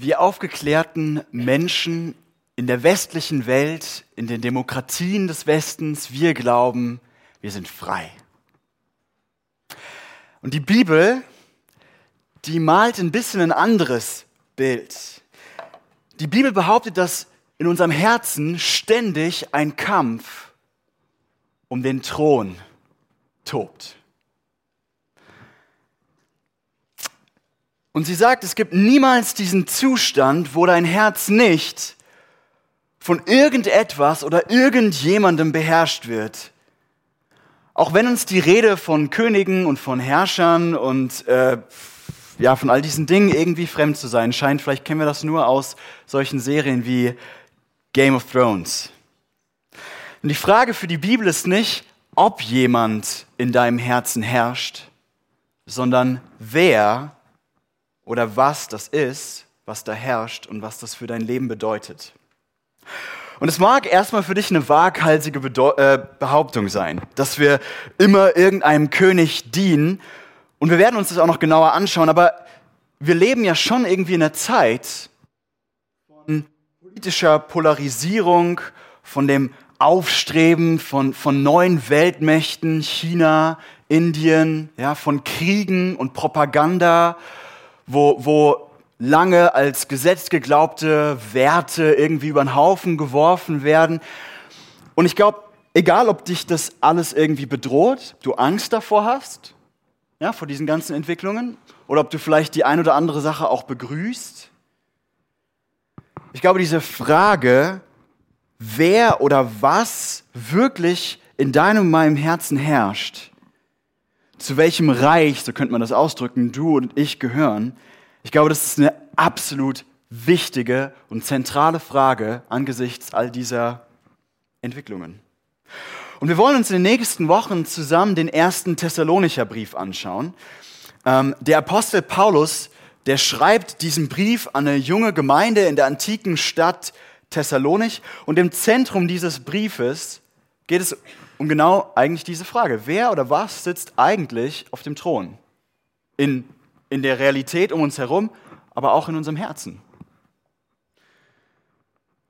wir aufgeklärten Menschen in der westlichen Welt, in den Demokratien des Westens, wir glauben, wir sind frei. Und die Bibel, die malt ein bisschen ein anderes Bild. Die Bibel behauptet, dass in unserem Herzen ständig ein Kampf um den Thron tobt. Und sie sagt, es gibt niemals diesen Zustand, wo dein Herz nicht von irgendetwas oder irgendjemandem beherrscht wird. Auch wenn uns die Rede von Königen und von Herrschern und äh, ja, von all diesen Dingen irgendwie fremd zu sein scheint, vielleicht kennen wir das nur aus solchen Serien wie Game of Thrones. Und die Frage für die Bibel ist nicht, ob jemand in deinem Herzen herrscht, sondern wer oder was das ist, was da herrscht und was das für dein Leben bedeutet. Und es mag erstmal für dich eine waghalsige Bedeu äh, Behauptung sein, dass wir immer irgendeinem König dienen. Und wir werden uns das auch noch genauer anschauen, aber wir leben ja schon irgendwie in einer Zeit von politischer Polarisierung, von dem Aufstreben von, von neuen Weltmächten, China, Indien, ja, von Kriegen und Propaganda wo, wo lange als Gesetz geglaubte Werte irgendwie über den Haufen geworfen werden. Und ich glaube, egal ob dich das alles irgendwie bedroht, du Angst davor hast, ja, vor diesen ganzen Entwicklungen, oder ob du vielleicht die ein oder andere Sache auch begrüßt. Ich glaube, diese Frage, wer oder was wirklich in deinem und meinem Herzen herrscht, zu welchem Reich, so könnte man das ausdrücken, du und ich gehören, ich glaube, das ist eine absolut wichtige und zentrale Frage angesichts all dieser Entwicklungen. Und wir wollen uns in den nächsten Wochen zusammen den ersten Thessalonicher Brief anschauen. Ähm, der Apostel Paulus, der schreibt diesen Brief an eine junge Gemeinde in der antiken Stadt Thessalonich. Und im Zentrum dieses Briefes geht es um genau eigentlich diese Frage. Wer oder was sitzt eigentlich auf dem Thron? In, in der Realität um uns herum, aber auch in unserem Herzen.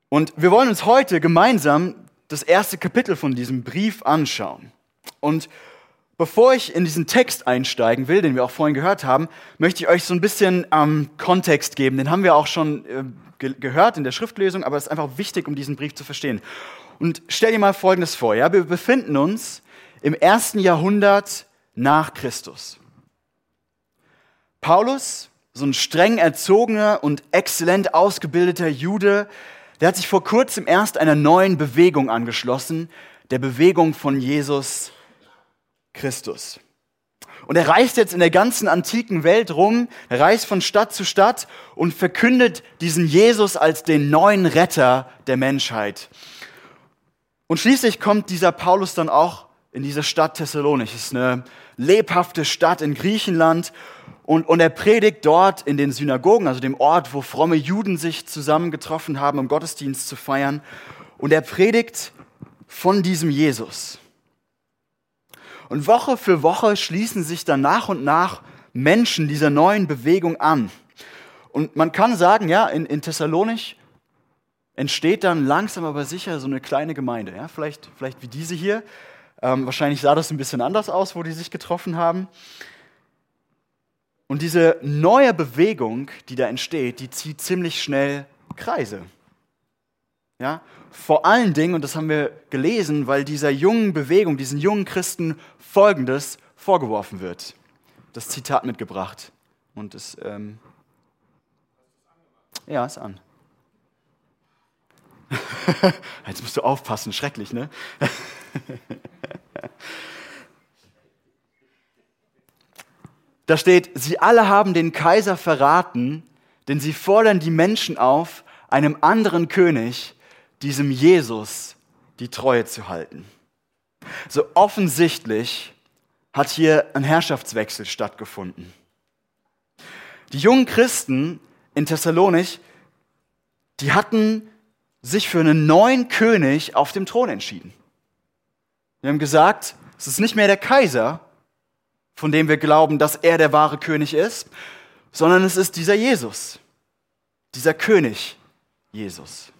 Und wir wollen uns heute gemeinsam das erste Kapitel von diesem Brief anschauen. Und bevor ich in diesen Text einsteigen will, den wir auch vorhin gehört haben, möchte ich euch so ein bisschen ähm, Kontext geben. Den haben wir auch schon äh, ge gehört in der Schriftlesung, aber es ist einfach wichtig, um diesen Brief zu verstehen. Und stell dir mal Folgendes vor. Ja? Wir befinden uns im ersten Jahrhundert nach Christus. Paulus, so ein streng erzogener und exzellent ausgebildeter Jude, der hat sich vor kurzem erst einer neuen Bewegung angeschlossen, der Bewegung von Jesus Christus. Und er reist jetzt in der ganzen antiken Welt rum, reist von Stadt zu Stadt und verkündet diesen Jesus als den neuen Retter der Menschheit. Und schließlich kommt dieser Paulus dann auch in diese Stadt Thessalonich. Es ist eine lebhafte Stadt in Griechenland. Und, und er predigt dort in den Synagogen, also dem Ort, wo fromme Juden sich zusammengetroffen haben, um Gottesdienst zu feiern. Und er predigt von diesem Jesus. Und Woche für Woche schließen sich dann nach und nach Menschen dieser neuen Bewegung an. Und man kann sagen, ja, in, in Thessalonich entsteht dann langsam aber sicher so eine kleine Gemeinde. Ja? Vielleicht, vielleicht wie diese hier. Ähm, wahrscheinlich sah das ein bisschen anders aus, wo die sich getroffen haben. Und diese neue Bewegung, die da entsteht, die zieht ziemlich schnell Kreise. Ja? Vor allen Dingen, und das haben wir gelesen, weil dieser jungen Bewegung, diesen jungen Christen Folgendes vorgeworfen wird. Das Zitat mitgebracht. Und es, ähm ja, ist an. Jetzt musst du aufpassen, schrecklich, ne? da steht, sie alle haben den Kaiser verraten, denn sie fordern die Menschen auf, einem anderen König, diesem Jesus, die Treue zu halten. So offensichtlich hat hier ein Herrschaftswechsel stattgefunden. Die jungen Christen in Thessalonich, die hatten sich für einen neuen König auf dem Thron entschieden. Wir haben gesagt, es ist nicht mehr der Kaiser, von dem wir glauben, dass er der wahre König ist, sondern es ist dieser Jesus. dieser König Jesus.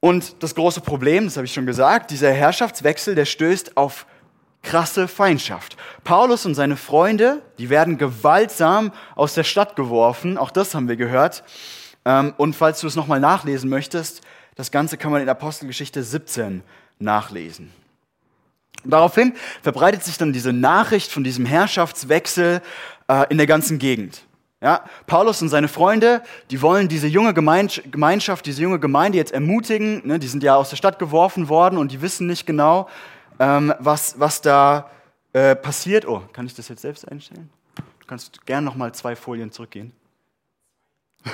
Und das große Problem, das habe ich schon gesagt, dieser Herrschaftswechsel, der stößt auf krasse Feindschaft. Paulus und seine Freunde, die werden gewaltsam aus der Stadt geworfen, auch das haben wir gehört. Ähm, und falls du es nochmal nachlesen möchtest, das Ganze kann man in Apostelgeschichte 17 nachlesen. Daraufhin verbreitet sich dann diese Nachricht von diesem Herrschaftswechsel äh, in der ganzen Gegend. Ja, Paulus und seine Freunde, die wollen diese junge Gemeinschaft, diese junge Gemeinde jetzt ermutigen. Ne, die sind ja aus der Stadt geworfen worden und die wissen nicht genau, ähm, was, was da äh, passiert. Oh, kann ich das jetzt selbst einstellen? Du kannst gerne noch mal zwei Folien zurückgehen.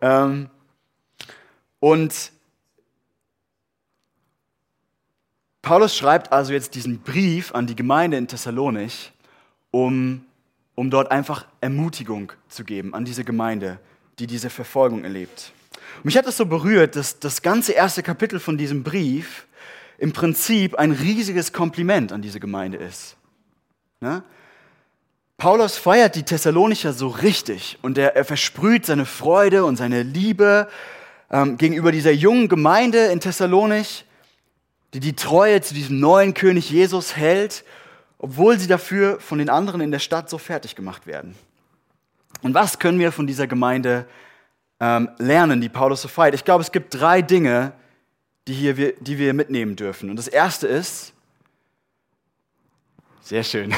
ähm, und Paulus schreibt also jetzt diesen Brief an die Gemeinde in Thessalonich, um, um dort einfach Ermutigung zu geben an diese Gemeinde, die diese Verfolgung erlebt. Mich hat das so berührt, dass das ganze erste Kapitel von diesem Brief im Prinzip ein riesiges Kompliment an diese Gemeinde ist. Ne? Paulus feiert die Thessalonicher so richtig und er, er versprüht seine Freude und seine Liebe ähm, gegenüber dieser jungen Gemeinde in Thessalonich, die die Treue zu diesem neuen König Jesus hält, obwohl sie dafür von den anderen in der Stadt so fertig gemacht werden. Und was können wir von dieser Gemeinde ähm, lernen, die Paulus so feiert? Ich glaube, es gibt drei Dinge, die, hier wir, die wir mitnehmen dürfen. Und das erste ist, sehr schön,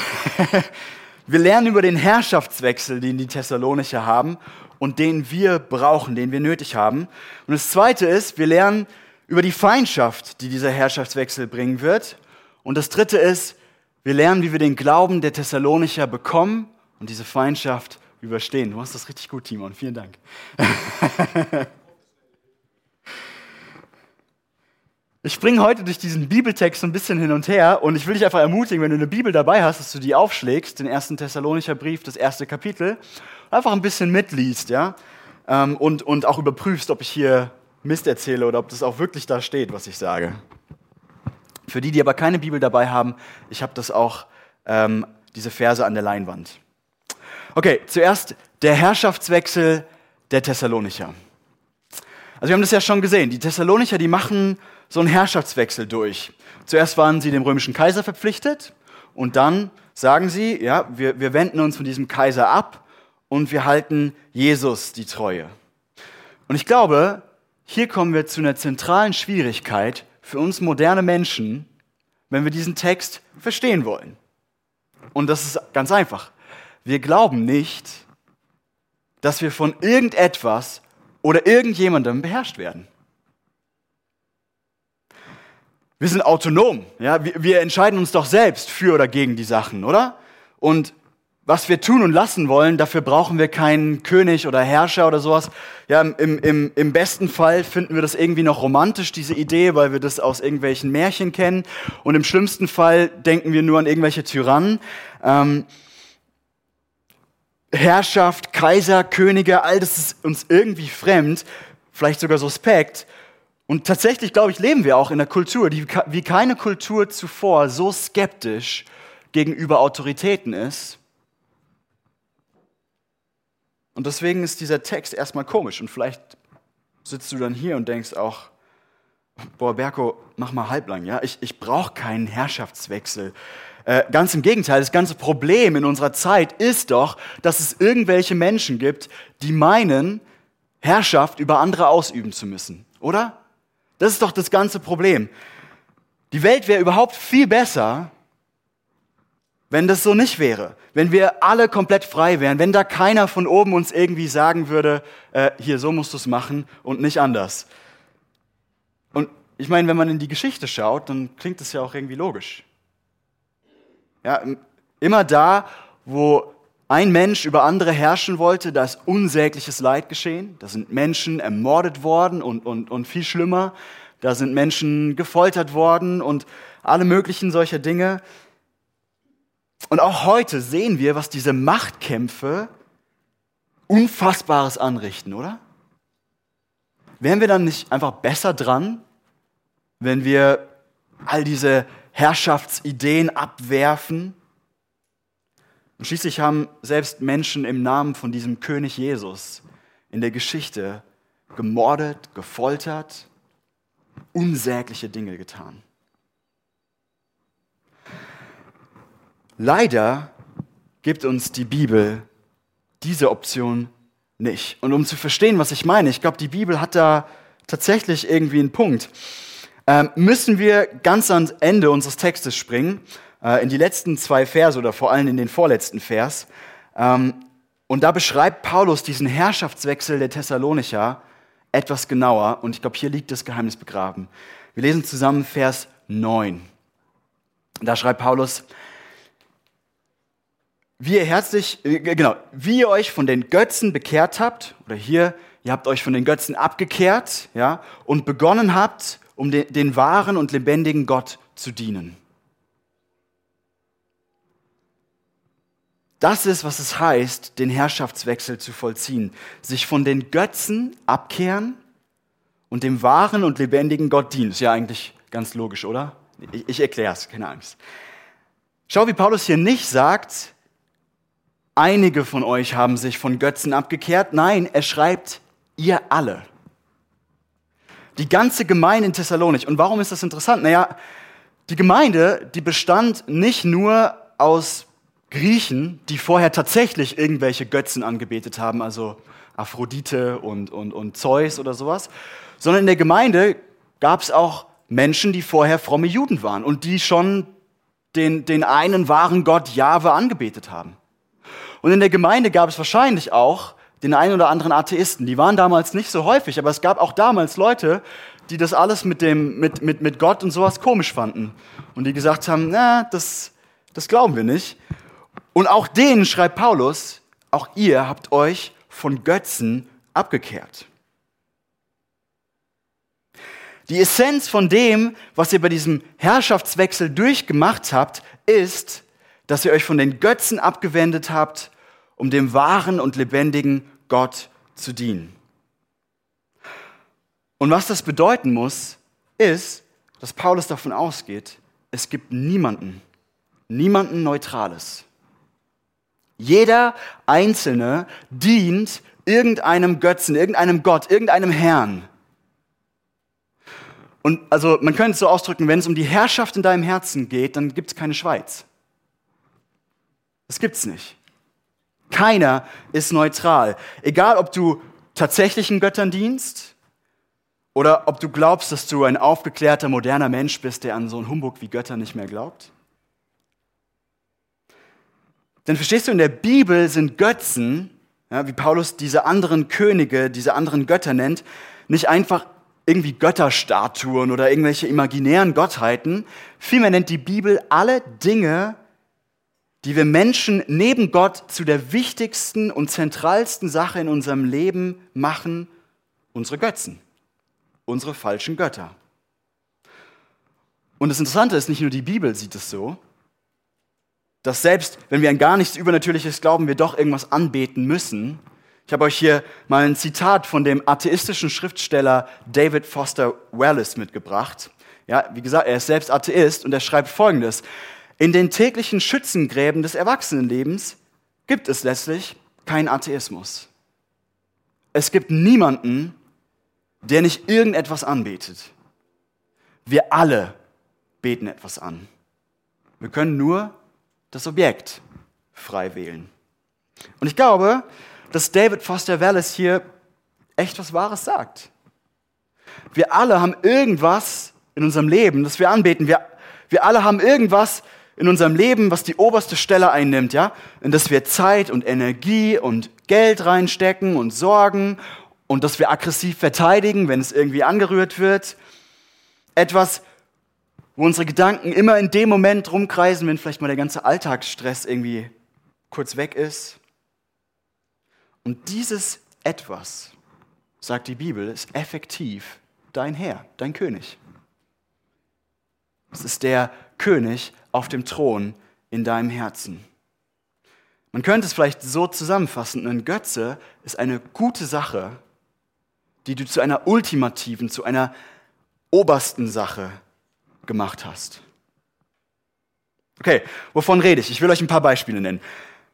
wir lernen über den Herrschaftswechsel, den die Thessalonicher haben und den wir brauchen, den wir nötig haben. Und das zweite ist, wir lernen über die Feindschaft, die dieser Herrschaftswechsel bringen wird. Und das dritte ist, wir lernen, wie wir den Glauben der Thessalonicher bekommen und diese Feindschaft überstehen. Du machst das richtig gut, Timon. Vielen Dank. Ich springe heute durch diesen Bibeltext ein bisschen hin und her und ich will dich einfach ermutigen, wenn du eine Bibel dabei hast, dass du die aufschlägst, den ersten Thessalonicher Brief, das erste Kapitel, einfach ein bisschen mitliest, ja, ähm, und, und auch überprüfst, ob ich hier Mist erzähle oder ob das auch wirklich da steht, was ich sage. Für die, die aber keine Bibel dabei haben, ich habe das auch, ähm, diese Verse an der Leinwand. Okay, zuerst der Herrschaftswechsel der Thessalonicher. Also wir haben das ja schon gesehen, die Thessalonicher, die machen so einen Herrschaftswechsel durch. Zuerst waren sie dem römischen Kaiser verpflichtet und dann sagen sie, ja, wir, wir wenden uns von diesem Kaiser ab und wir halten Jesus die Treue. Und ich glaube, hier kommen wir zu einer zentralen Schwierigkeit für uns moderne Menschen, wenn wir diesen Text verstehen wollen. Und das ist ganz einfach. Wir glauben nicht, dass wir von irgendetwas oder irgendjemandem beherrscht werden. Wir sind autonom. Ja? Wir, wir entscheiden uns doch selbst für oder gegen die Sachen, oder? Und was wir tun und lassen wollen, dafür brauchen wir keinen König oder Herrscher oder sowas. Ja, im, im, Im besten Fall finden wir das irgendwie noch romantisch, diese Idee, weil wir das aus irgendwelchen Märchen kennen. Und im schlimmsten Fall denken wir nur an irgendwelche Tyrannen. Ähm, Herrschaft, Kaiser, Könige, all das ist uns irgendwie fremd, vielleicht sogar suspekt. Und tatsächlich, glaube ich, leben wir auch in einer Kultur, die wie keine Kultur zuvor so skeptisch gegenüber Autoritäten ist. Und deswegen ist dieser Text erstmal komisch. Und vielleicht sitzt du dann hier und denkst auch, boah, Berko, mach mal halblang, ja? Ich, ich brauche keinen Herrschaftswechsel. Äh, ganz im Gegenteil, das ganze Problem in unserer Zeit ist doch, dass es irgendwelche Menschen gibt, die meinen, Herrschaft über andere ausüben zu müssen, oder? Das ist doch das ganze Problem. Die Welt wäre überhaupt viel besser, wenn das so nicht wäre. Wenn wir alle komplett frei wären, wenn da keiner von oben uns irgendwie sagen würde, äh, hier, so musst du es machen und nicht anders. Und ich meine, wenn man in die Geschichte schaut, dann klingt das ja auch irgendwie logisch. Ja, immer da, wo ein Mensch über andere herrschen wollte, da ist unsägliches Leid geschehen. Da sind Menschen ermordet worden und, und, und viel schlimmer. Da sind Menschen gefoltert worden und alle möglichen solcher Dinge. Und auch heute sehen wir, was diese Machtkämpfe Unfassbares anrichten, oder? Wären wir dann nicht einfach besser dran, wenn wir all diese Herrschaftsideen abwerfen Und schließlich haben selbst Menschen im Namen von diesem König Jesus in der Geschichte gemordet, gefoltert, unsägliche Dinge getan. Leider gibt uns die Bibel diese Option nicht. Und um zu verstehen, was ich meine, ich glaube, die Bibel hat da tatsächlich irgendwie einen Punkt, ähm, müssen wir ganz ans Ende unseres Textes springen, in die letzten zwei Verse oder vor allem in den vorletzten Vers. Ähm, und da beschreibt Paulus diesen Herrschaftswechsel der Thessalonicher etwas genauer. Und ich glaube, hier liegt das Geheimnis begraben. Wir lesen zusammen Vers 9. Da schreibt Paulus, wie ihr herzlich, äh, genau, wie ihr euch von den Götzen bekehrt habt, oder hier, ihr habt euch von den Götzen abgekehrt, ja, und begonnen habt, um den, den wahren und lebendigen Gott zu dienen. Das ist, was es heißt, den Herrschaftswechsel zu vollziehen. Sich von den Götzen abkehren und dem wahren und lebendigen Gott dienen. Ist ja eigentlich ganz logisch, oder? Ich, ich erkläre es, keine Angst. Schau, wie Paulus hier nicht sagt, einige von euch haben sich von Götzen abgekehrt. Nein, er schreibt, ihr alle. Die ganze Gemeinde in Thessalonik. Und warum ist das interessant? Naja, die Gemeinde, die bestand nicht nur aus Griechen, die vorher tatsächlich irgendwelche Götzen angebetet haben, also Aphrodite und, und, und Zeus oder sowas, sondern in der Gemeinde gab es auch Menschen, die vorher fromme Juden waren und die schon den, den einen wahren Gott Jahwe angebetet haben. Und in der Gemeinde gab es wahrscheinlich auch den einen oder anderen Atheisten. Die waren damals nicht so häufig, aber es gab auch damals Leute, die das alles mit, dem, mit, mit, mit Gott und sowas komisch fanden. Und die gesagt haben, na, das, das glauben wir nicht. Und auch denen schreibt Paulus, auch ihr habt euch von Götzen abgekehrt. Die Essenz von dem, was ihr bei diesem Herrschaftswechsel durchgemacht habt, ist, dass ihr euch von den Götzen abgewendet habt, um dem wahren und lebendigen Gott zu dienen. Und was das bedeuten muss, ist, dass Paulus davon ausgeht, es gibt niemanden, niemanden Neutrales. Jeder Einzelne dient irgendeinem Götzen, irgendeinem Gott, irgendeinem Herrn. Und also man könnte es so ausdrücken, wenn es um die Herrschaft in deinem Herzen geht, dann gibt es keine Schweiz. Das gibt's nicht. Keiner ist neutral. Egal, ob du tatsächlichen Göttern dienst oder ob du glaubst, dass du ein aufgeklärter, moderner Mensch bist, der an so einen Humbug wie Götter nicht mehr glaubt. Denn verstehst du, in der Bibel sind Götzen, ja, wie Paulus diese anderen Könige, diese anderen Götter nennt, nicht einfach irgendwie Götterstatuen oder irgendwelche imaginären Gottheiten. Vielmehr nennt die Bibel alle Dinge, die wir Menschen neben Gott zu der wichtigsten und zentralsten Sache in unserem Leben machen, unsere Götzen, unsere falschen Götter. Und das Interessante ist, nicht nur die Bibel sieht es so, dass selbst wenn wir an gar nichts Übernatürliches glauben, wir doch irgendwas anbeten müssen. Ich habe euch hier mal ein Zitat von dem atheistischen Schriftsteller David Foster Wallace mitgebracht. Ja, wie gesagt, er ist selbst Atheist und er schreibt Folgendes. In den täglichen Schützengräben des Erwachsenenlebens gibt es letztlich keinen Atheismus. Es gibt niemanden, der nicht irgendetwas anbetet. Wir alle beten etwas an. Wir können nur das Objekt frei wählen. Und ich glaube, dass David Foster Wallace hier echt was Wahres sagt. Wir alle haben irgendwas in unserem Leben, das wir anbeten. Wir, wir alle haben irgendwas, in unserem Leben, was die oberste Stelle einnimmt, ja, in das wir Zeit und Energie und Geld reinstecken und sorgen und dass wir aggressiv verteidigen, wenn es irgendwie angerührt wird. Etwas, wo unsere Gedanken immer in dem Moment rumkreisen, wenn vielleicht mal der ganze Alltagsstress irgendwie kurz weg ist. Und dieses etwas, sagt die Bibel, ist effektiv dein Herr, dein König. Es ist der König auf dem Thron in deinem Herzen. Man könnte es vielleicht so zusammenfassen, ein Götze ist eine gute Sache, die du zu einer ultimativen, zu einer obersten Sache gemacht hast. Okay, wovon rede ich? Ich will euch ein paar Beispiele nennen.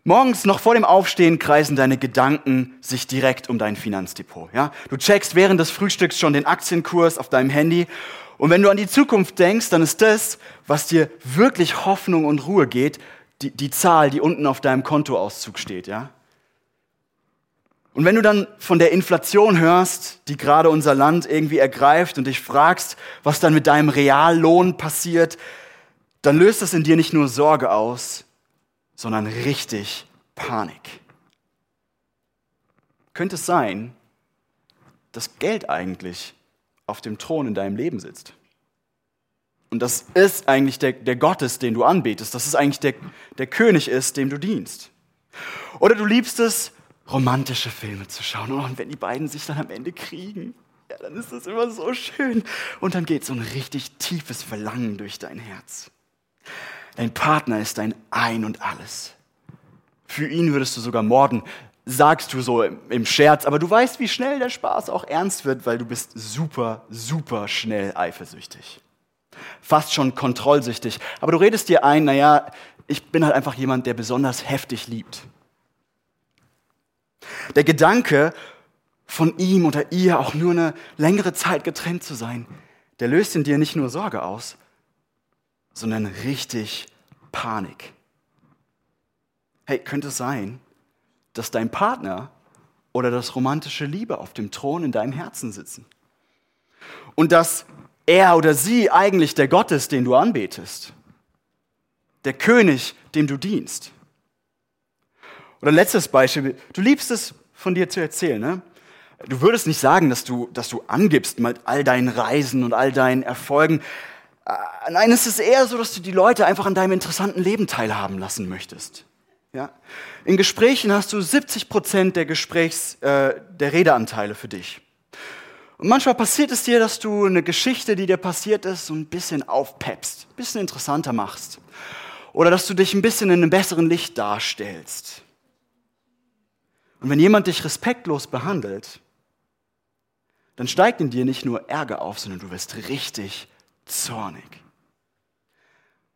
Morgens noch vor dem Aufstehen kreisen deine Gedanken sich direkt um dein Finanzdepot. Ja? Du checkst während des Frühstücks schon den Aktienkurs auf deinem Handy. Und wenn du an die Zukunft denkst, dann ist das, was dir wirklich Hoffnung und Ruhe geht, die, die Zahl, die unten auf deinem Kontoauszug steht. Ja? Und wenn du dann von der Inflation hörst, die gerade unser Land irgendwie ergreift und dich fragst, was dann mit deinem Reallohn passiert, dann löst das in dir nicht nur Sorge aus, sondern richtig Panik. Könnte es sein, dass Geld eigentlich auf dem Thron in deinem Leben sitzt? Und das ist eigentlich der, der Gottes, den du anbetest. Das ist eigentlich der, der König ist, dem du dienst. Oder du liebst es, romantische Filme zu schauen. Oh, und wenn die beiden sich dann am Ende kriegen, ja, dann ist das immer so schön. Und dann geht so ein richtig tiefes Verlangen durch dein Herz. Dein Partner ist dein Ein und alles. Für ihn würdest du sogar morden, sagst du so im Scherz, aber du weißt, wie schnell der Spaß auch ernst wird, weil du bist super, super schnell eifersüchtig. Fast schon kontrollsüchtig. Aber du redest dir ein, naja, ich bin halt einfach jemand, der besonders heftig liebt. Der Gedanke, von ihm oder ihr auch nur eine längere Zeit getrennt zu sein, der löst in dir nicht nur Sorge aus, sondern richtig Panik. Hey, könnte es sein, dass dein Partner oder das romantische Liebe auf dem Thron in deinem Herzen sitzen? Und dass er oder sie eigentlich der Gott ist, den du anbetest? Der König, dem du dienst? Oder letztes Beispiel, du liebst es, von dir zu erzählen. Ne? Du würdest nicht sagen, dass du, dass du angibst mit all deinen Reisen und all deinen Erfolgen, äh, nein, es ist eher so, dass du die Leute einfach an deinem interessanten Leben teilhaben lassen möchtest. Ja? In Gesprächen hast du 70 Prozent der Gesprächs, äh, der Redeanteile für dich. Und manchmal passiert es dir, dass du eine Geschichte, die dir passiert ist, so ein bisschen aufpeppst, ein bisschen interessanter machst. Oder dass du dich ein bisschen in einem besseren Licht darstellst. Und wenn jemand dich respektlos behandelt, dann steigt in dir nicht nur Ärger auf, sondern du wirst richtig zornig.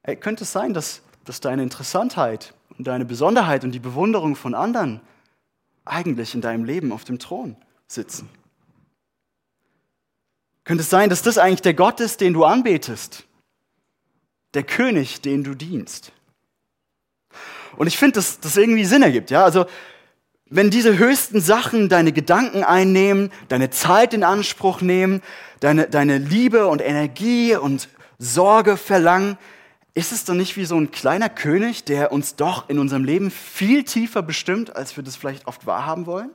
Ey, könnte es sein, dass, dass deine Interessantheit und deine Besonderheit und die Bewunderung von anderen eigentlich in deinem Leben auf dem Thron sitzen? Könnte es sein, dass das eigentlich der Gott ist, den du anbetest? Der König, den du dienst? Und ich finde, dass das irgendwie Sinn ergibt. Ja? Also, wenn diese höchsten Sachen deine Gedanken einnehmen, deine Zeit in Anspruch nehmen, deine, deine Liebe und Energie und Sorge verlangen, ist es dann nicht wie so ein kleiner König, der uns doch in unserem Leben viel tiefer bestimmt, als wir das vielleicht oft wahrhaben wollen?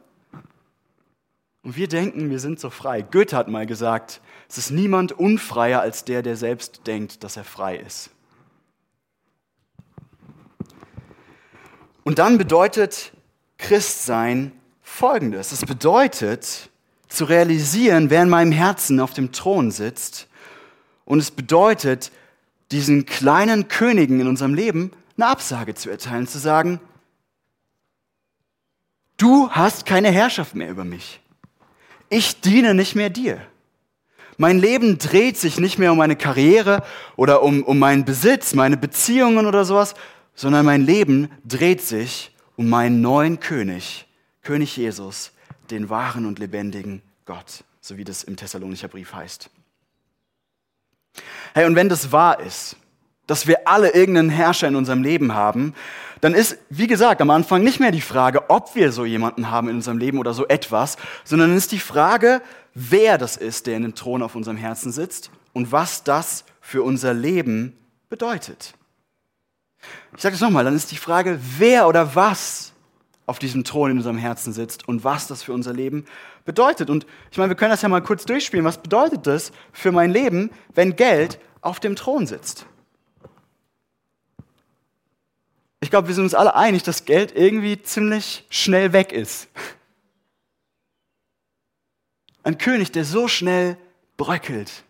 Und wir denken, wir sind so frei. Goethe hat mal gesagt, es ist niemand unfreier als der, der selbst denkt, dass er frei ist. Und dann bedeutet Christsein folgendes. Es bedeutet, zu realisieren, wer in meinem Herzen auf dem Thron sitzt. Und es bedeutet, diesen kleinen Königen in unserem Leben eine Absage zu erteilen, zu sagen, du hast keine Herrschaft mehr über mich. Ich diene nicht mehr dir. Mein Leben dreht sich nicht mehr um meine Karriere oder um, um meinen Besitz, meine Beziehungen oder sowas, sondern mein Leben dreht sich um meinen neuen König, König Jesus, den wahren und lebendigen Gott, so wie das im Thessalonicher Brief heißt. Hey, und wenn das wahr ist, dass wir alle irgendeinen Herrscher in unserem Leben haben, dann ist, wie gesagt, am Anfang nicht mehr die Frage, ob wir so jemanden haben in unserem Leben oder so etwas, sondern ist die Frage, wer das ist, der in dem Thron auf unserem Herzen sitzt und was das für unser Leben bedeutet. Ich sage es nochmal, dann ist die Frage, wer oder was auf diesem Thron in unserem Herzen sitzt und was das für unser Leben bedeutet. Und ich meine, wir können das ja mal kurz durchspielen. Was bedeutet das für mein Leben, wenn Geld auf dem Thron sitzt? Ich glaube, wir sind uns alle einig, dass Geld irgendwie ziemlich schnell weg ist. Ein König, der so schnell bröckelt.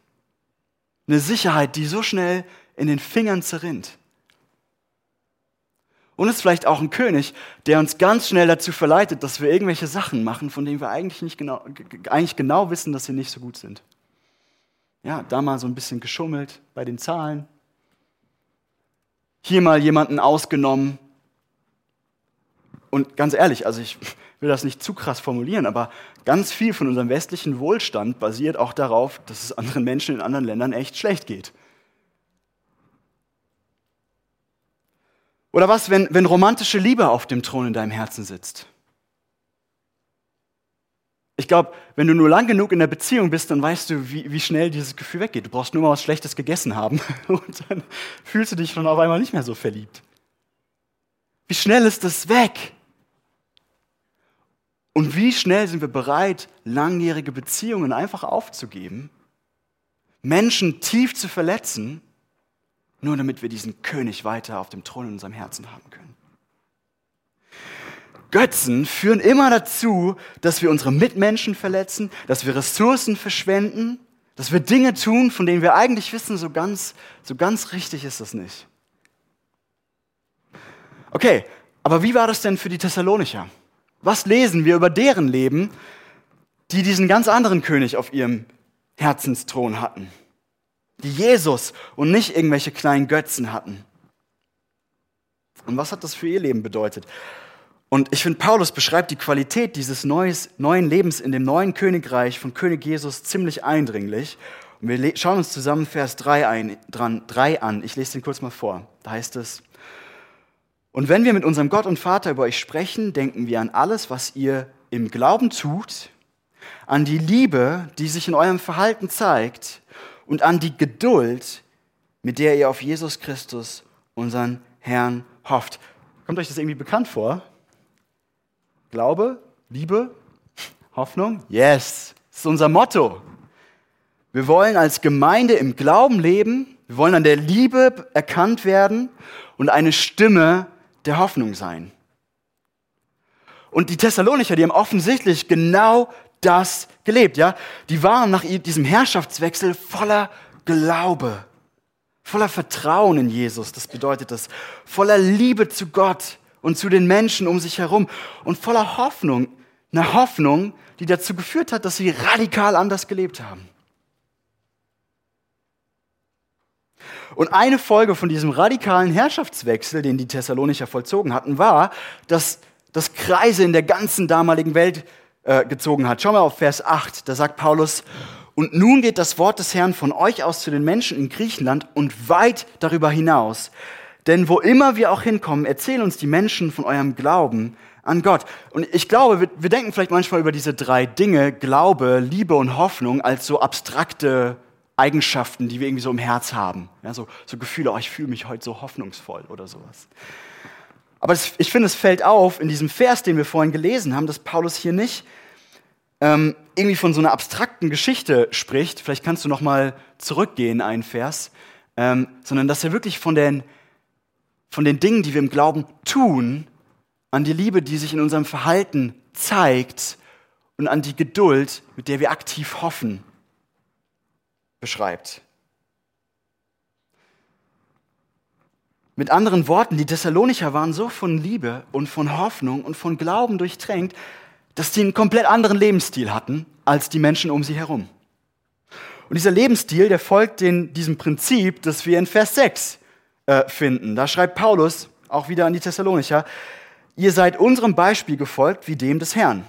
Eine Sicherheit, die so schnell in den Fingern zerrinnt. Und es ist vielleicht auch ein König, der uns ganz schnell dazu verleitet, dass wir irgendwelche Sachen machen, von denen wir eigentlich, nicht genau, eigentlich genau wissen, dass sie nicht so gut sind. Ja, da mal so ein bisschen geschummelt bei den Zahlen. Hier mal jemanden ausgenommen. Und ganz ehrlich, also ich will das nicht zu krass formulieren, aber ganz viel von unserem westlichen Wohlstand basiert auch darauf, dass es anderen Menschen in anderen Ländern echt schlecht geht. Oder was, wenn, wenn romantische Liebe auf dem Thron in deinem Herzen sitzt? Ich glaube, wenn du nur lang genug in der Beziehung bist, dann weißt du, wie, wie schnell dieses Gefühl weggeht. Du brauchst nur mal was Schlechtes gegessen haben und dann fühlst du dich schon auf einmal nicht mehr so verliebt. Wie schnell ist das weg? Und wie schnell sind wir bereit, langjährige Beziehungen einfach aufzugeben, Menschen tief zu verletzen, nur damit wir diesen König weiter auf dem Thron in unserem Herzen haben können? Götzen führen immer dazu, dass wir unsere Mitmenschen verletzen, dass wir Ressourcen verschwenden, dass wir Dinge tun, von denen wir eigentlich wissen, so ganz, so ganz richtig ist das nicht. Okay, aber wie war das denn für die Thessalonicher? Was lesen wir über deren Leben, die diesen ganz anderen König auf ihrem Herzensthron hatten? Die Jesus und nicht irgendwelche kleinen Götzen hatten. Und was hat das für ihr Leben bedeutet? Und ich finde, Paulus beschreibt die Qualität dieses neues, neuen Lebens in dem neuen Königreich von König Jesus ziemlich eindringlich. Und wir schauen uns zusammen Vers 3, ein, dran, 3 an. Ich lese den kurz mal vor. Da heißt es, und wenn wir mit unserem Gott und Vater über euch sprechen, denken wir an alles, was ihr im Glauben tut, an die Liebe, die sich in eurem Verhalten zeigt und an die Geduld, mit der ihr auf Jesus Christus, unseren Herrn, hofft. Kommt euch das irgendwie bekannt vor? Glaube, Liebe, Hoffnung? Yes, das ist unser Motto. Wir wollen als Gemeinde im Glauben leben, wir wollen an der Liebe erkannt werden und eine Stimme der Hoffnung sein. Und die Thessalonicher, die haben offensichtlich genau das gelebt, ja? Die waren nach diesem Herrschaftswechsel voller Glaube, voller Vertrauen in Jesus, das bedeutet das, voller Liebe zu Gott, und zu den Menschen um sich herum und voller Hoffnung. Eine Hoffnung, die dazu geführt hat, dass sie radikal anders gelebt haben. Und eine Folge von diesem radikalen Herrschaftswechsel, den die Thessalonicher vollzogen hatten, war, dass das Kreise in der ganzen damaligen Welt äh, gezogen hat. Schau mal auf Vers 8, da sagt Paulus, und nun geht das Wort des Herrn von euch aus zu den Menschen in Griechenland und weit darüber hinaus. Denn wo immer wir auch hinkommen, erzählen uns die Menschen von eurem Glauben an Gott. Und ich glaube, wir, wir denken vielleicht manchmal über diese drei Dinge, Glaube, Liebe und Hoffnung, als so abstrakte Eigenschaften, die wir irgendwie so im Herz haben. Ja, so, so Gefühle, oh, ich fühle mich heute so hoffnungsvoll oder sowas. Aber ich finde, es fällt auf in diesem Vers, den wir vorhin gelesen haben, dass Paulus hier nicht ähm, irgendwie von so einer abstrakten Geschichte spricht. Vielleicht kannst du noch mal zurückgehen, einen Vers, ähm, sondern dass er wirklich von den von den Dingen, die wir im Glauben tun, an die Liebe, die sich in unserem Verhalten zeigt und an die Geduld, mit der wir aktiv hoffen, beschreibt. Mit anderen Worten, die Thessalonicher waren so von Liebe und von Hoffnung und von Glauben durchtränkt, dass sie einen komplett anderen Lebensstil hatten als die Menschen um sie herum. Und dieser Lebensstil, der folgt den, diesem Prinzip, das wir in Vers 6 äh, finden. Da schreibt Paulus auch wieder an die Thessalonicher, ihr seid unserem Beispiel gefolgt wie dem des Herrn.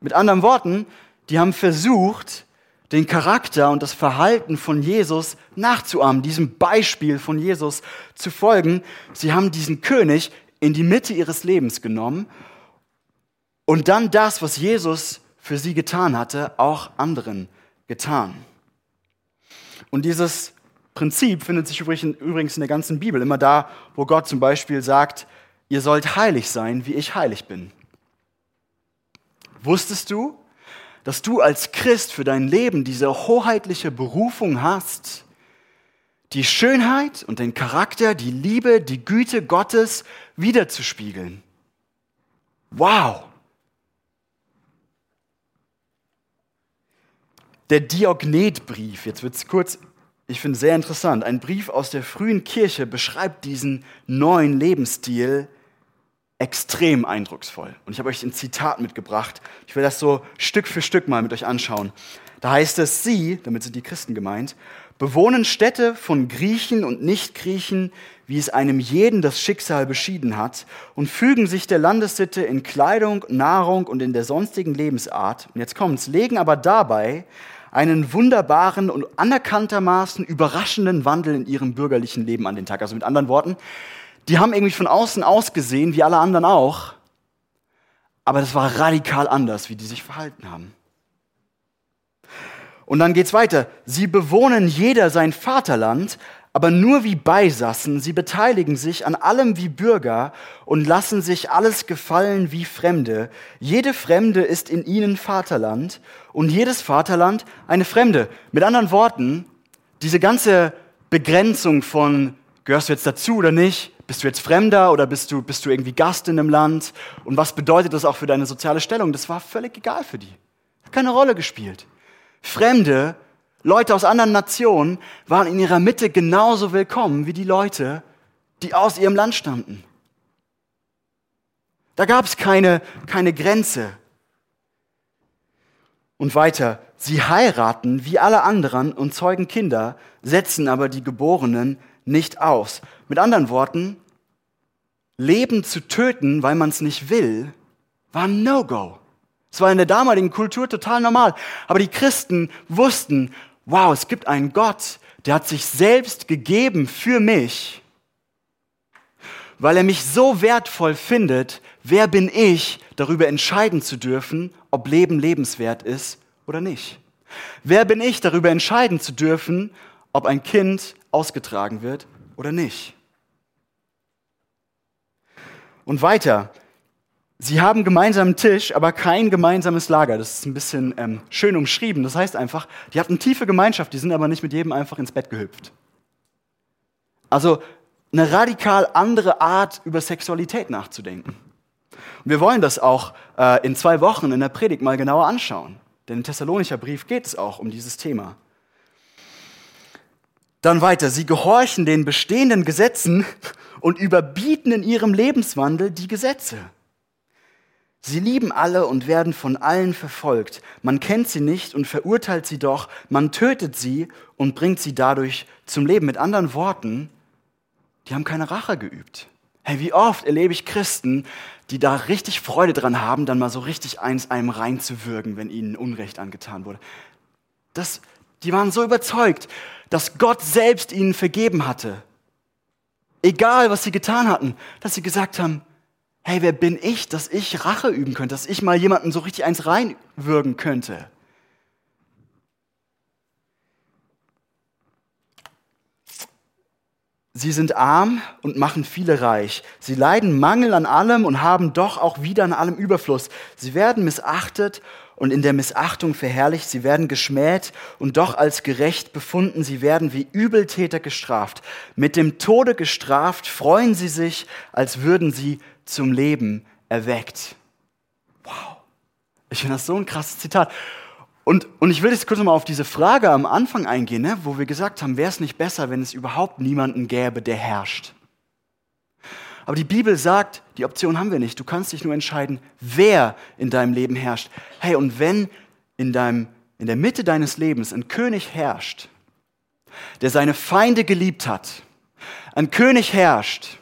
Mit anderen Worten, die haben versucht, den Charakter und das Verhalten von Jesus nachzuahmen, diesem Beispiel von Jesus zu folgen. Sie haben diesen König in die Mitte ihres Lebens genommen und dann das, was Jesus für sie getan hatte, auch anderen getan. Und dieses Prinzip findet sich übrigens in der ganzen Bibel. Immer da, wo Gott zum Beispiel sagt, ihr sollt heilig sein, wie ich heilig bin. Wusstest du, dass du als Christ für dein Leben diese hoheitliche Berufung hast, die Schönheit und den Charakter, die Liebe, die Güte Gottes wiederzuspiegeln? Wow! Der Diognetbrief, jetzt wird es kurz ich finde sehr interessant, ein Brief aus der frühen Kirche beschreibt diesen neuen Lebensstil extrem eindrucksvoll. Und ich habe euch ein Zitat mitgebracht. Ich will das so Stück für Stück mal mit euch anschauen. Da heißt es, sie, damit sind die Christen gemeint, bewohnen Städte von Griechen und Nichtgriechen, wie es einem jeden das Schicksal beschieden hat, und fügen sich der Landessitte in Kleidung, Nahrung und in der sonstigen Lebensart. Und jetzt kommt's, legen aber dabei einen wunderbaren und anerkanntermaßen überraschenden Wandel in ihrem bürgerlichen Leben an den Tag. Also mit anderen Worten, die haben irgendwie von außen ausgesehen, wie alle anderen auch, aber das war radikal anders, wie die sich verhalten haben. Und dann geht's weiter. Sie bewohnen jeder sein Vaterland, aber nur wie Beisassen. Sie beteiligen sich an allem wie Bürger und lassen sich alles gefallen wie Fremde. Jede Fremde ist in ihnen Vaterland und jedes Vaterland eine Fremde. Mit anderen Worten, diese ganze Begrenzung von gehörst du jetzt dazu oder nicht, bist du jetzt Fremder oder bist du, bist du irgendwie Gast in einem Land und was bedeutet das auch für deine soziale Stellung, das war völlig egal für die. Hat keine Rolle gespielt. Fremde, Leute aus anderen Nationen waren in ihrer Mitte genauso willkommen wie die Leute, die aus ihrem Land stammten. Da gab es keine, keine Grenze. Und weiter, sie heiraten wie alle anderen und zeugen Kinder, setzen aber die Geborenen nicht aus. Mit anderen Worten, Leben zu töten, weil man es nicht will, war ein No-Go. Es war in der damaligen Kultur total normal. Aber die Christen wussten, wow, es gibt einen Gott, der hat sich selbst gegeben für mich, weil er mich so wertvoll findet, wer bin ich, darüber entscheiden zu dürfen, ob Leben lebenswert ist oder nicht. Wer bin ich, darüber entscheiden zu dürfen, ob ein Kind ausgetragen wird oder nicht. Und weiter, Sie haben gemeinsamen Tisch, aber kein gemeinsames Lager. Das ist ein bisschen ähm, schön umschrieben. Das heißt einfach, die hatten tiefe Gemeinschaft, die sind aber nicht mit jedem einfach ins Bett gehüpft. Also eine radikal andere Art, über Sexualität nachzudenken. Und wir wollen das auch äh, in zwei Wochen in der Predigt mal genauer anschauen. Denn im Thessalonischer Brief geht es auch um dieses Thema. Dann weiter, sie gehorchen den bestehenden Gesetzen und überbieten in ihrem Lebenswandel die Gesetze. Sie lieben alle und werden von allen verfolgt. Man kennt sie nicht und verurteilt sie doch. Man tötet sie und bringt sie dadurch zum Leben. Mit anderen Worten, die haben keine Rache geübt. Hey, wie oft erlebe ich Christen, die da richtig Freude dran haben, dann mal so richtig eins einem reinzuwürgen, wenn ihnen Unrecht angetan wurde. Das, die waren so überzeugt, dass Gott selbst ihnen vergeben hatte. Egal, was sie getan hatten, dass sie gesagt haben, hey, wer bin ich, dass ich Rache üben könnte, dass ich mal jemanden so richtig eins reinwürgen könnte? Sie sind arm und machen viele reich. Sie leiden Mangel an allem und haben doch auch wieder an allem Überfluss. Sie werden missachtet und in der Missachtung verherrlicht. Sie werden geschmäht und doch als gerecht befunden. Sie werden wie Übeltäter gestraft. Mit dem Tode gestraft freuen sie sich, als würden sie zum Leben erweckt. Wow. Ich finde das so ein krasses Zitat. Und, und ich will jetzt kurz mal auf diese Frage am Anfang eingehen, ne, wo wir gesagt haben, wäre es nicht besser, wenn es überhaupt niemanden gäbe, der herrscht? Aber die Bibel sagt, die Option haben wir nicht. Du kannst dich nur entscheiden, wer in deinem Leben herrscht. Hey, und wenn in, deinem, in der Mitte deines Lebens ein König herrscht, der seine Feinde geliebt hat, ein König herrscht,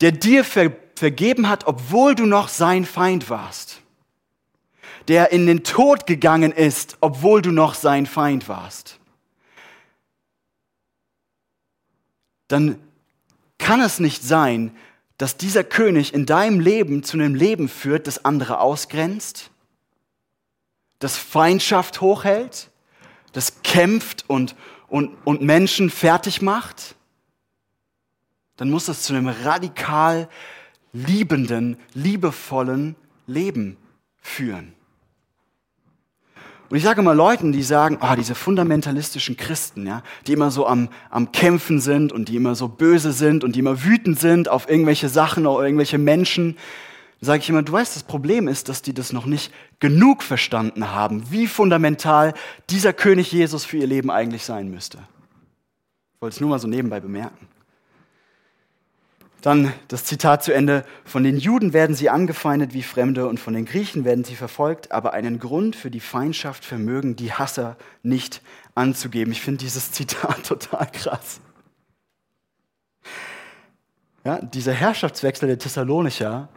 der dir ver vergeben hat, obwohl du noch sein Feind warst. Der in den Tod gegangen ist, obwohl du noch sein Feind warst. Dann kann es nicht sein, dass dieser König in deinem Leben zu einem Leben führt, das andere ausgrenzt, das Feindschaft hochhält, das kämpft und, und, und Menschen fertig macht, dann muss das zu einem radikal liebenden, liebevollen Leben führen. Und ich sage immer Leuten, die sagen, oh, diese fundamentalistischen Christen, ja, die immer so am, am Kämpfen sind und die immer so böse sind und die immer wütend sind auf irgendwelche Sachen oder irgendwelche Menschen, sage ich immer, du weißt, das Problem ist, dass die das noch nicht genug verstanden haben, wie fundamental dieser König Jesus für ihr Leben eigentlich sein müsste. Ich wollte es nur mal so nebenbei bemerken. Dann das Zitat zu Ende. Von den Juden werden sie angefeindet wie Fremde und von den Griechen werden sie verfolgt, aber einen Grund für die Feindschaft vermögen die Hasser nicht anzugeben. Ich finde dieses Zitat total krass. Ja, dieser Herrschaftswechsel der Thessalonicher,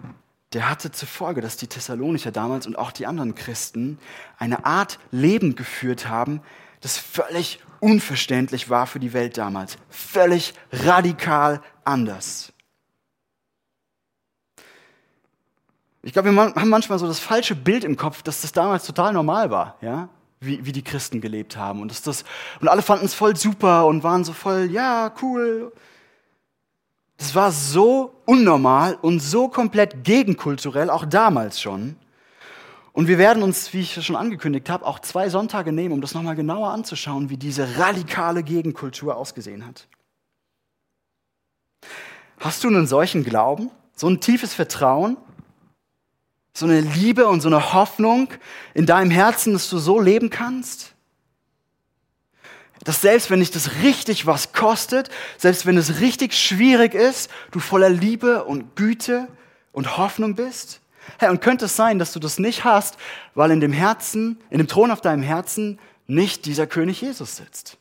der hatte zur Folge, dass die Thessalonicher damals und auch die anderen Christen eine Art Leben geführt haben, das völlig unverständlich war für die Welt damals. Völlig radikal anders. Ich glaube, wir haben manchmal so das falsche Bild im Kopf, dass das damals total normal war, ja, wie, wie die Christen gelebt haben. Und, dass das, und alle fanden es voll super und waren so voll, ja, cool. Das war so unnormal und so komplett gegenkulturell, auch damals schon. Und wir werden uns, wie ich schon angekündigt habe, auch zwei Sonntage nehmen, um das nochmal genauer anzuschauen, wie diese radikale Gegenkultur ausgesehen hat. Hast du einen solchen Glauben, so ein tiefes Vertrauen, so eine Liebe und so eine Hoffnung in deinem Herzen, dass du so leben kannst? Dass selbst wenn dich das richtig was kostet, selbst wenn es richtig schwierig ist, du voller Liebe und Güte und Hoffnung bist? Hey, und könnte es sein, dass du das nicht hast, weil in dem Herzen, in dem Thron auf deinem Herzen nicht dieser König Jesus sitzt?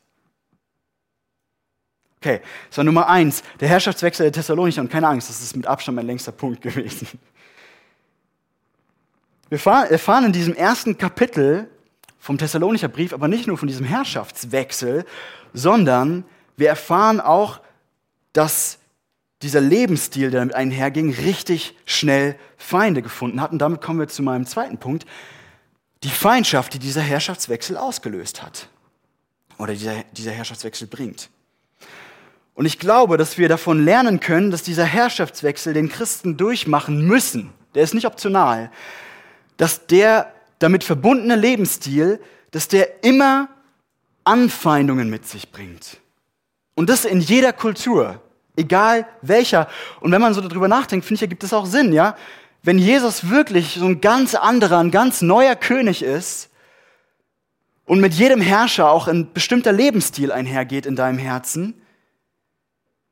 Okay, das war Nummer eins, der Herrschaftswechsel der Thessalonicher. Und keine Angst, das ist mit Abstand mein längster Punkt gewesen. Wir erfahren in diesem ersten Kapitel vom Thessalonicher Brief aber nicht nur von diesem Herrschaftswechsel, sondern wir erfahren auch, dass dieser Lebensstil, der damit einherging, richtig schnell Feinde gefunden hat. Und damit kommen wir zu meinem zweiten Punkt. Die Feindschaft, die dieser Herrschaftswechsel ausgelöst hat. Oder dieser, dieser Herrschaftswechsel bringt. Und ich glaube, dass wir davon lernen können, dass dieser Herrschaftswechsel den Christen durchmachen müssen. Der ist nicht optional. Dass der damit verbundene Lebensstil, dass der immer Anfeindungen mit sich bringt. Und das in jeder Kultur. Egal welcher. Und wenn man so darüber nachdenkt, finde ich, ergibt es auch Sinn, ja? Wenn Jesus wirklich so ein ganz anderer, ein ganz neuer König ist und mit jedem Herrscher auch ein bestimmter Lebensstil einhergeht in deinem Herzen,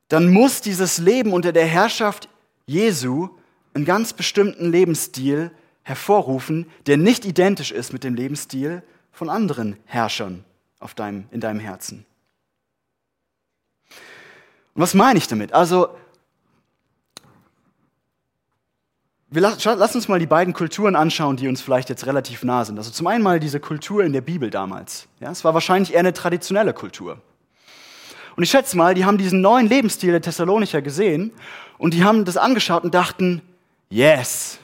dann muss dieses Leben unter der Herrschaft Jesu einen ganz bestimmten Lebensstil hervorrufen, der nicht identisch ist mit dem Lebensstil von anderen Herrschern auf deinem, in deinem Herzen. Und was meine ich damit? Also, wir lass, lass uns mal die beiden Kulturen anschauen, die uns vielleicht jetzt relativ nah sind. Also zum einen mal diese Kultur in der Bibel damals. Ja, es war wahrscheinlich eher eine traditionelle Kultur. Und ich schätze mal, die haben diesen neuen Lebensstil der Thessalonicher gesehen und die haben das angeschaut und dachten, yes,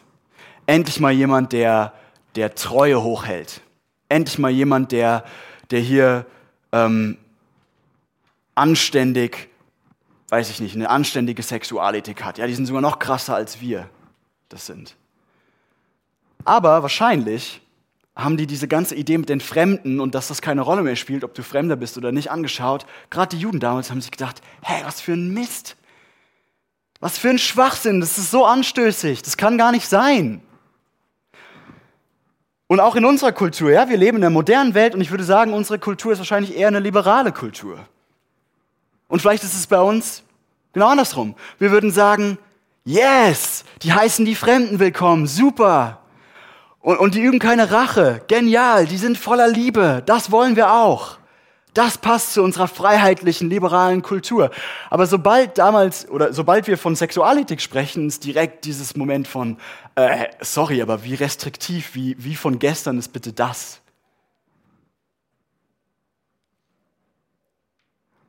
endlich mal jemand, der, der Treue hochhält. Endlich mal jemand, der, der hier ähm, anständig weiß ich nicht, eine anständige Sexualethik hat. Ja, die sind sogar noch krasser als wir das sind. Aber wahrscheinlich haben die diese ganze Idee mit den Fremden und dass das keine Rolle mehr spielt, ob du Fremder bist oder nicht, angeschaut. Gerade die Juden damals haben sich gedacht, hey, was für ein Mist. Was für ein Schwachsinn, das ist so anstößig, das kann gar nicht sein. Und auch in unserer Kultur, ja, wir leben in der modernen Welt und ich würde sagen, unsere Kultur ist wahrscheinlich eher eine liberale Kultur. Und vielleicht ist es bei uns genau andersrum. Wir würden sagen, yes, die heißen die Fremden willkommen, super. Und, und die üben keine Rache, genial, die sind voller Liebe, das wollen wir auch. Das passt zu unserer freiheitlichen, liberalen Kultur. Aber sobald damals oder sobald wir von Sexualethik sprechen, ist direkt dieses Moment von, äh, sorry, aber wie restriktiv, wie, wie von gestern ist bitte das?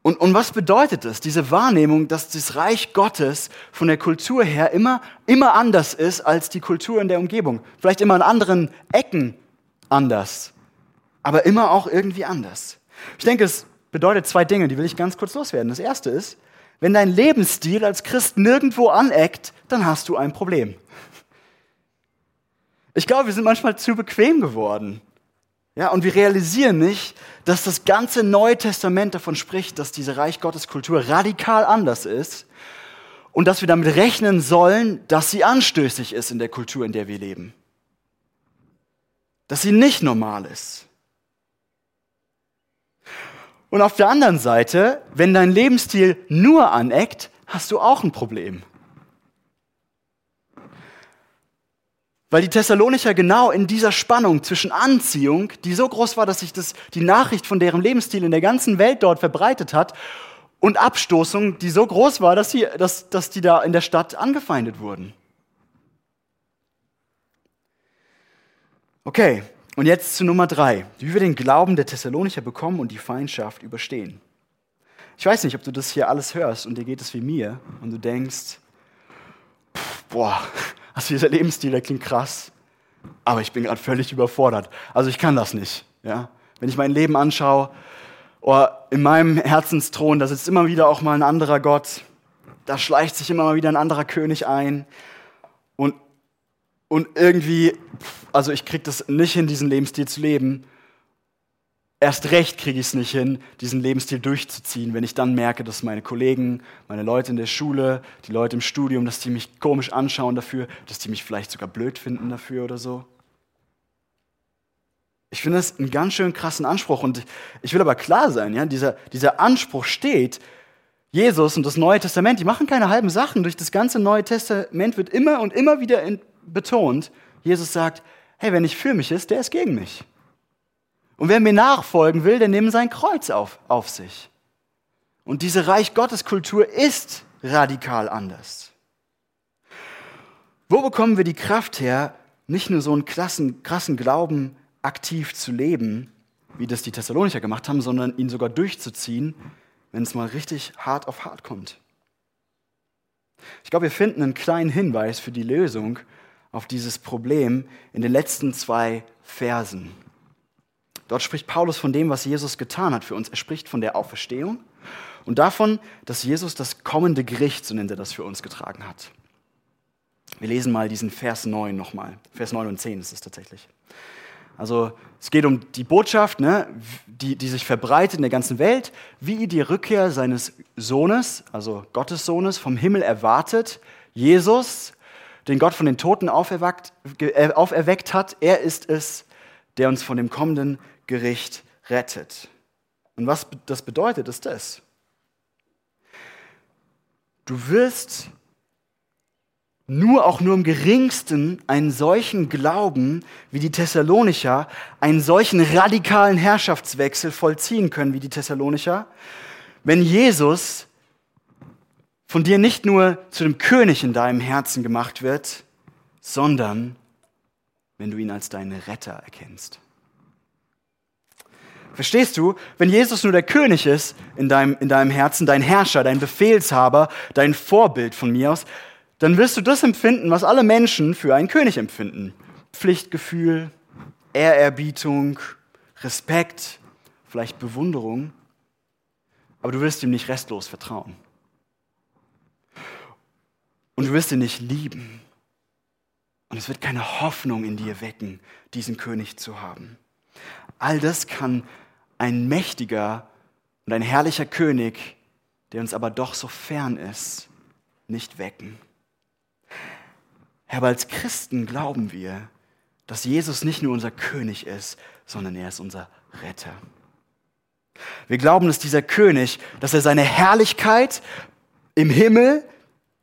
Und, und was bedeutet das? Diese Wahrnehmung, dass das Reich Gottes von der Kultur her immer, immer anders ist als die Kultur in der Umgebung. Vielleicht immer an anderen Ecken anders, aber immer auch irgendwie anders. Ich denke, es bedeutet zwei Dinge, die will ich ganz kurz loswerden. Das erste ist, wenn dein Lebensstil als Christ nirgendwo aneckt, dann hast du ein Problem. Ich glaube, wir sind manchmal zu bequem geworden. Ja, und wir realisieren nicht, dass das ganze Neue Testament davon spricht, dass diese Reich Gottes Kultur radikal anders ist und dass wir damit rechnen sollen, dass sie anstößig ist in der Kultur, in der wir leben. Dass sie nicht normal ist. Und auf der anderen Seite, wenn dein Lebensstil nur aneckt, hast du auch ein Problem. Weil die Thessalonicher genau in dieser Spannung zwischen Anziehung, die so groß war, dass sich das, die Nachricht von deren Lebensstil in der ganzen Welt dort verbreitet hat, und Abstoßung, die so groß war, dass die, dass, dass die da in der Stadt angefeindet wurden. Okay, und jetzt zu Nummer drei, wie wir den Glauben der Thessalonicher bekommen und die Feindschaft überstehen. Ich weiß nicht, ob du das hier alles hörst und dir geht es wie mir und du denkst, pff, boah, also dieser Lebensstil, der klingt krass, aber ich bin gerade völlig überfordert. Also ich kann das nicht. Ja? Wenn ich mein Leben anschaue, oh, in meinem Herzensthron, da sitzt immer wieder auch mal ein anderer Gott, da schleicht sich immer mal wieder ein anderer König ein und irgendwie, also ich kriege das nicht hin, diesen Lebensstil zu leben. Erst recht kriege ich es nicht hin, diesen Lebensstil durchzuziehen, wenn ich dann merke, dass meine Kollegen, meine Leute in der Schule, die Leute im Studium, dass die mich komisch anschauen dafür, dass die mich vielleicht sogar blöd finden dafür oder so. Ich finde das einen ganz schön krassen Anspruch und ich will aber klar sein, ja, dieser, dieser Anspruch steht, Jesus und das Neue Testament, die machen keine halben Sachen. Durch das ganze Neue Testament wird immer und immer wieder betont, Jesus sagt, hey, wer nicht für mich ist, der ist gegen mich. Und wer mir nachfolgen will, der nimmt sein Kreuz auf, auf sich. Und diese Reich Gottes Kultur ist radikal anders. Wo bekommen wir die Kraft her, nicht nur so einen krassen, krassen Glauben aktiv zu leben, wie das die Thessalonicher gemacht haben, sondern ihn sogar durchzuziehen, wenn es mal richtig hart auf hart kommt? Ich glaube, wir finden einen kleinen Hinweis für die Lösung auf dieses Problem in den letzten zwei Versen. Dort spricht Paulus von dem, was Jesus getan hat für uns. Er spricht von der Auferstehung und davon, dass Jesus das kommende Gericht, so nennt er das, für uns getragen hat. Wir lesen mal diesen Vers 9 nochmal. Vers 9 und 10 ist es tatsächlich. Also es geht um die Botschaft, ne, die, die sich verbreitet in der ganzen Welt, wie die Rückkehr seines Sohnes, also Gottes Sohnes, vom Himmel erwartet. Jesus, den Gott von den Toten auferweckt, äh, auferweckt hat, er ist es, der uns von dem kommenden Gericht rettet. Und was das bedeutet, ist das. Du wirst nur auch nur im geringsten einen solchen Glauben wie die Thessalonicher, einen solchen radikalen Herrschaftswechsel vollziehen können wie die Thessalonicher, wenn Jesus von dir nicht nur zu dem König in deinem Herzen gemacht wird, sondern wenn du ihn als deinen Retter erkennst. Verstehst du? Wenn Jesus nur der König ist in deinem, in deinem Herzen, dein Herrscher, dein Befehlshaber, dein Vorbild von mir aus, dann wirst du das empfinden, was alle Menschen für einen König empfinden. Pflichtgefühl, Ehrerbietung, Respekt, vielleicht Bewunderung. Aber du wirst ihm nicht restlos vertrauen. Und du wirst ihn nicht lieben. Und es wird keine Hoffnung in dir wecken, diesen König zu haben. All das kann ein mächtiger und ein herrlicher König, der uns aber doch so fern ist, nicht wecken. Aber als Christen glauben wir, dass Jesus nicht nur unser König ist, sondern er ist unser Retter. Wir glauben, dass dieser König, dass er seine Herrlichkeit im Himmel,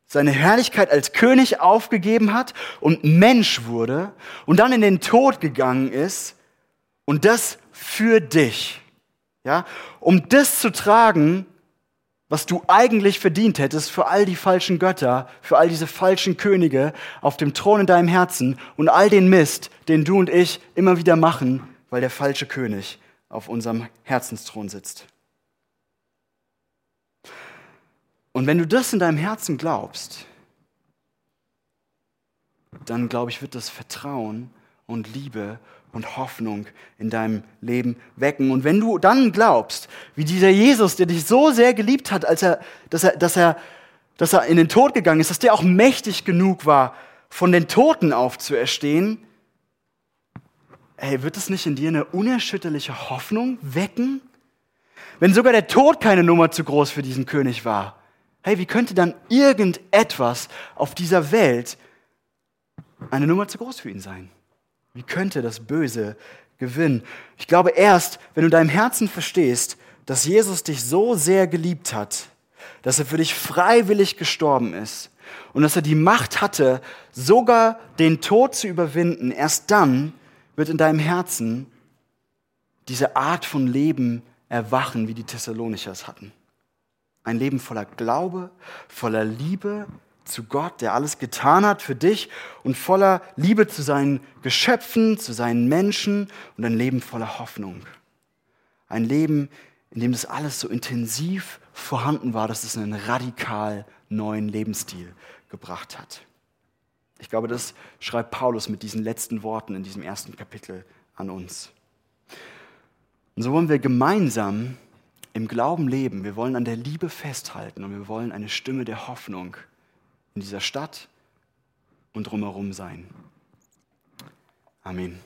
seine Herrlichkeit als König aufgegeben hat und Mensch wurde und dann in den Tod gegangen ist und das für dich. Ja, um das zu tragen, was du eigentlich verdient hättest für all die falschen Götter, für all diese falschen Könige auf dem Thron in deinem Herzen und all den Mist, den du und ich immer wieder machen, weil der falsche König auf unserem Herzensthron sitzt. Und wenn du das in deinem Herzen glaubst, dann glaube ich, wird das Vertrauen und Liebe und Hoffnung in deinem Leben wecken. Und wenn du dann glaubst, wie dieser Jesus, der dich so sehr geliebt hat, als er, dass er, dass er, dass er in den Tod gegangen ist, dass der auch mächtig genug war, von den Toten aufzuerstehen, hey, wird es nicht in dir eine unerschütterliche Hoffnung wecken? Wenn sogar der Tod keine Nummer zu groß für diesen König war, hey, wie könnte dann irgendetwas auf dieser Welt eine Nummer zu groß für ihn sein? Wie könnte das Böse gewinnen? Ich glaube, erst wenn du deinem Herzen verstehst, dass Jesus dich so sehr geliebt hat, dass er für dich freiwillig gestorben ist, und dass er die Macht hatte, sogar den Tod zu überwinden, erst dann wird in deinem Herzen diese Art von Leben erwachen, wie die Thessalonicher es hatten. Ein Leben voller Glaube, voller Liebe zu Gott, der alles getan hat für dich und voller Liebe zu seinen Geschöpfen, zu seinen Menschen und ein Leben voller Hoffnung. Ein Leben, in dem das alles so intensiv vorhanden war, dass es einen radikal neuen Lebensstil gebracht hat. Ich glaube, das schreibt Paulus mit diesen letzten Worten in diesem ersten Kapitel an uns. Und so wollen wir gemeinsam im Glauben leben. Wir wollen an der Liebe festhalten und wir wollen eine Stimme der Hoffnung in dieser Stadt und drumherum sein. Amen.